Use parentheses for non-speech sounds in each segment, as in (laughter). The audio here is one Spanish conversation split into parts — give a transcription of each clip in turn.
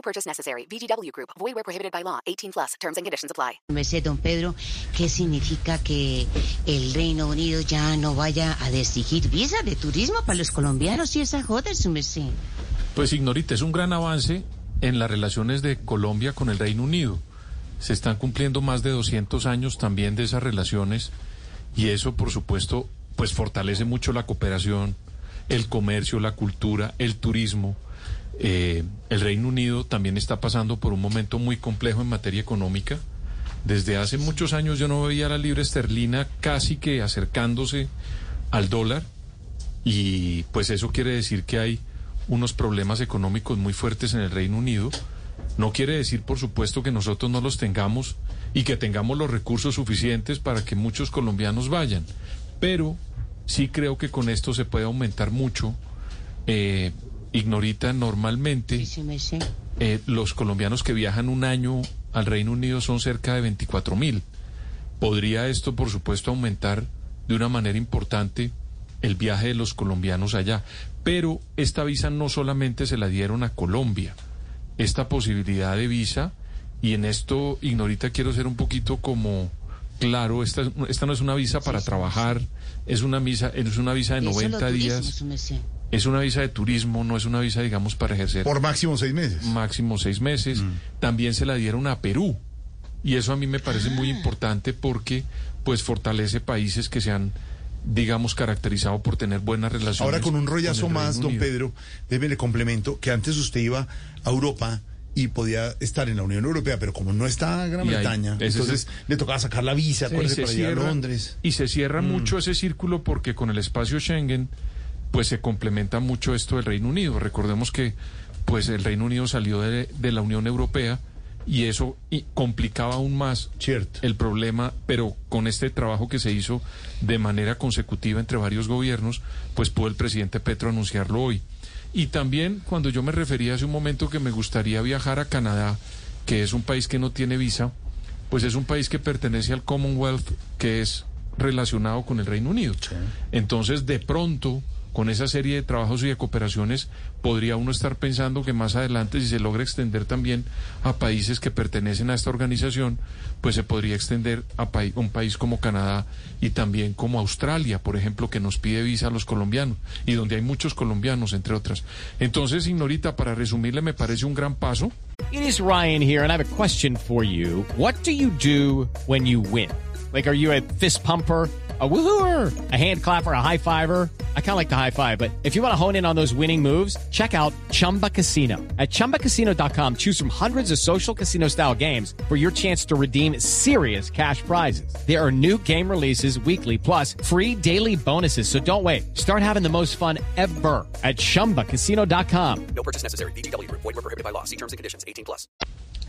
No purchase necessary. VGW Group. Void where prohibited by law. 18 plus. Terms and conditions apply. Merced, don Pedro, ¿qué significa que el Reino Unido ya no vaya a exigir visa de turismo para los colombianos y esa joda, su merced? Pues Ignorita, es un gran avance en las relaciones de Colombia con el Reino Unido. Se están cumpliendo más de 200 años también de esas relaciones y eso, por supuesto, pues fortalece mucho la cooperación, el comercio, la cultura, el turismo. Eh, el Reino Unido también está pasando por un momento muy complejo en materia económica. Desde hace muchos años yo no veía la libra esterlina casi que acercándose al dólar y pues eso quiere decir que hay unos problemas económicos muy fuertes en el Reino Unido. No quiere decir, por supuesto, que nosotros no los tengamos y que tengamos los recursos suficientes para que muchos colombianos vayan, pero sí creo que con esto se puede aumentar mucho. Eh, Ignorita, normalmente eh, los colombianos que viajan un año al Reino Unido son cerca de 24 mil. Podría esto, por supuesto, aumentar de una manera importante el viaje de los colombianos allá. Pero esta visa no solamente se la dieron a Colombia. Esta posibilidad de visa, y en esto, Ignorita, quiero ser un poquito como claro, esta, esta no es una visa para trabajar, es una visa, es una visa de Es solo 90 turismo, días. Es una visa de turismo, no es una visa, digamos, para ejercer Por máximo seis meses. máximo seis meses. También se la dieron a Perú. Y eso a mí me parece muy importante porque pues fortalece países que se han, digamos, caracterizado por tener buenas relaciones. Ahora con un rollazo más, don Unido. Pedro, déjeme le complemento que antes usted iba a Europa y podía estar en la Unión Europea, pero como no está Gran Y Bretaña, entonces le tocaba sacar la visa, Sí, acuérdese, se para llegar a cierra- Londres. Y se cierra mucho ese círculo porque con el espacio Schengen, pues se complementa mucho esto del Reino Unido. Recordemos que pues el Reino Unido salió de, de la Unión Europea y eso y complicaba aún más Cierto. el problema, pero con este trabajo que se hizo de manera consecutiva entre varios gobiernos, pues pudo el presidente Petro anunciarlo hoy. Y también cuando yo me refería hace un momento que me gustaría viajar a Canadá, que es un país que no tiene visa, pues es un país que pertenece al Commonwealth, que es relacionado con el Reino Unido. Entonces, de pronto, con esa serie de trabajos y de cooperaciones, podría uno estar pensando que más adelante, si se logra extender también a países que pertenecen a esta organización, pues se podría extender a un país como Canadá y también como Australia, por ejemplo, que nos pide visa a los colombianos y donde hay muchos colombianos, entre otras. Entonces, Ignorita, para resumirle, me parece un gran paso. It Ryan here, and I have a question for you. What do you do when fist pumper? A woohooer, a hand clapper, a. I kind of like the high five, but if you want to hone in on those winning moves, check out Chumba Casino. At chumbacasino.com, choose from hundreds of social casino style games for your chance to redeem serious cash prizes. There are new game releases weekly, plus free daily bonuses. So don't wait. Start having the most fun ever at chumbacasino.com. No purchase necessary. VGW Group. Void where prohibited by law. See terms and conditions. 18 plus.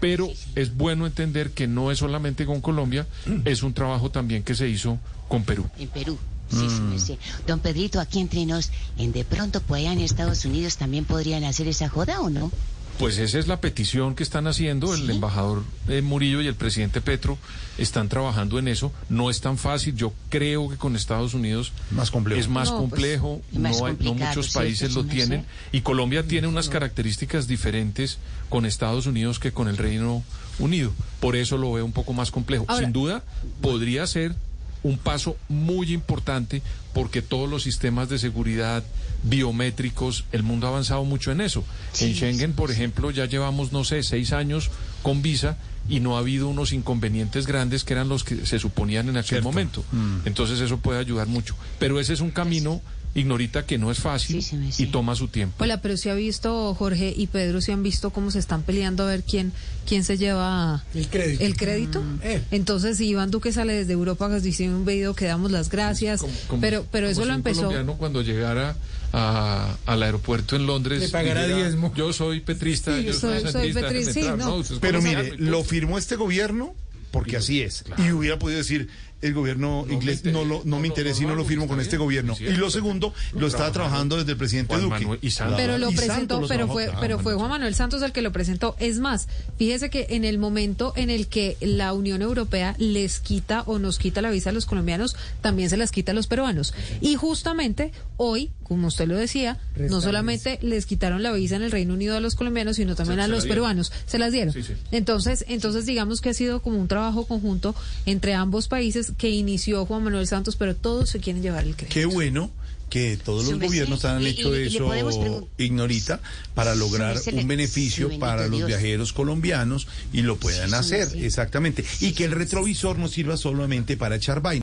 pero es bueno entender que no es solamente con Colombia, (clears throat) es un trabajo también que se hizo con Perú. En Perú. Sí, su merced. Don Pedrito, aquí entre nos, en de pronto, pues allá en Estados Unidos también podrían hacer esa joda o no? Pues esa es la petición que están haciendo el embajador eh, Murillo y el presidente Petro están trabajando en eso. No es tan fácil. Yo creo que con Estados Unidos Más complejo. es más No, pues, complejo. más no, hay- no muchos ¿cierto, países lo tienen. Y Colombia tiene unas características diferentes con Estados Unidos que con el Reino Unido. Por eso lo veo un poco más complejo. Sin duda, podría ser un paso muy importante porque todos los sistemas de seguridad biométricos, el mundo ha avanzado mucho en eso. en Schengen, por ejemplo, ya llevamos, no sé, seis años con visa y no ha habido unos inconvenientes grandes que eran los que se suponían en aquel Cierto. momento. Entonces eso puede ayudar mucho. Pero ese es un camino, Ignorita que no es fácil Sí, sí y toma su tiempo. Hola, pero si ha visto, Jorge y Pedro, si han visto cómo se están peleando a ver quién, quién se lleva El crédito. el crédito. eh. Entonces, si Iván Duque sale desde Europa diciendo un video que damos las gracias, Como- como- pero, pero como eso si lo un empezó. colombiano cuando llegara a- al aeropuerto en Londres Le pagará dijera, diezmo. Yo soy petrista, Sí, yo soy- soy, soy petrista, déjeme sí, entrar". no. Pero mire, lo firmó este gobierno porque así es. Y hubiera podido decir, el gobierno No inglés me no, lo, no no, me interesa no y no lo firmo con este bien, gobierno. Y lo segundo, lo estaba trabajando desde el presidente Juan Duque. Manuel y Santos. Pero lo Y presentó, pero trabajó, fue, pero fue Juan Manuel Santos el que lo presentó. Es más, fíjese que en el momento en el que la Unión Europea les quita o nos quita la visa a los colombianos, también se las quita a los peruanos. Y justamente hoy, como usted lo decía, no solamente les quitaron la visa en el Reino Unido a los colombianos, sino también Se- a los peruanos. Se las dieron. Sí, sí. Entonces, entonces digamos que ha sido como un trabajo conjunto entre ambos países que inició Juan Manuel Santos, pero todos se quieren llevar el crédito. Qué bueno que todos los gobiernos han y- hecho y- eso, Ignorita, para lograr un beneficio para los viajeros colombianos y lo puedan hacer, exactamente. Y que el retrovisor no sirva solamente para echar vaina.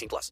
18 plus.